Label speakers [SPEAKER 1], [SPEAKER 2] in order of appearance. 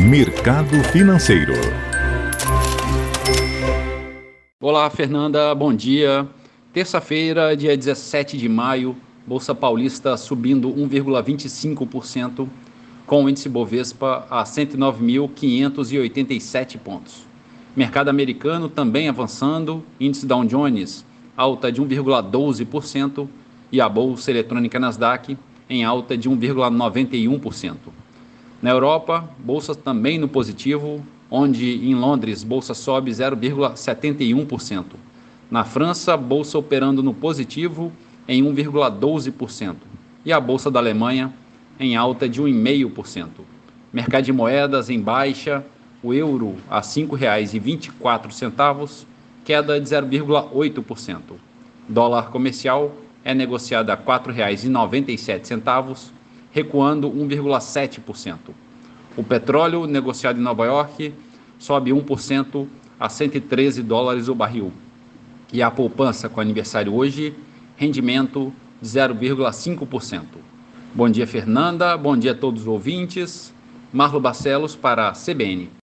[SPEAKER 1] Mercado Financeiro.
[SPEAKER 2] Olá, Fernanda, bom dia. Terça-feira, dia 17 de maio, Bolsa Paulista subindo 1,25%, com o índice Bovespa a 109.587 pontos. Mercado americano também avançando, índice Dow Jones alta de 1,12% e a bolsa eletrônica Nasdaq em alta de 1,91%. Na Europa, bolsa também no positivo, onde em Londres bolsa sobe 0,71%. Na França, bolsa operando no positivo em 1,12% e a bolsa da Alemanha em alta de 1,5%. Mercado de moedas em baixa, o euro a R$ 5,24, queda de 0,8%. Dólar comercial é negociado a R$ 4,97, recuando 1,7%. O petróleo negociado em Nova York sobe 1% a 113 dólares o barril. E a poupança com aniversário hoje, rendimento de 0,5%. Bom dia, Fernanda. Bom dia a todos os ouvintes. Marlo Barcelos para a CBN.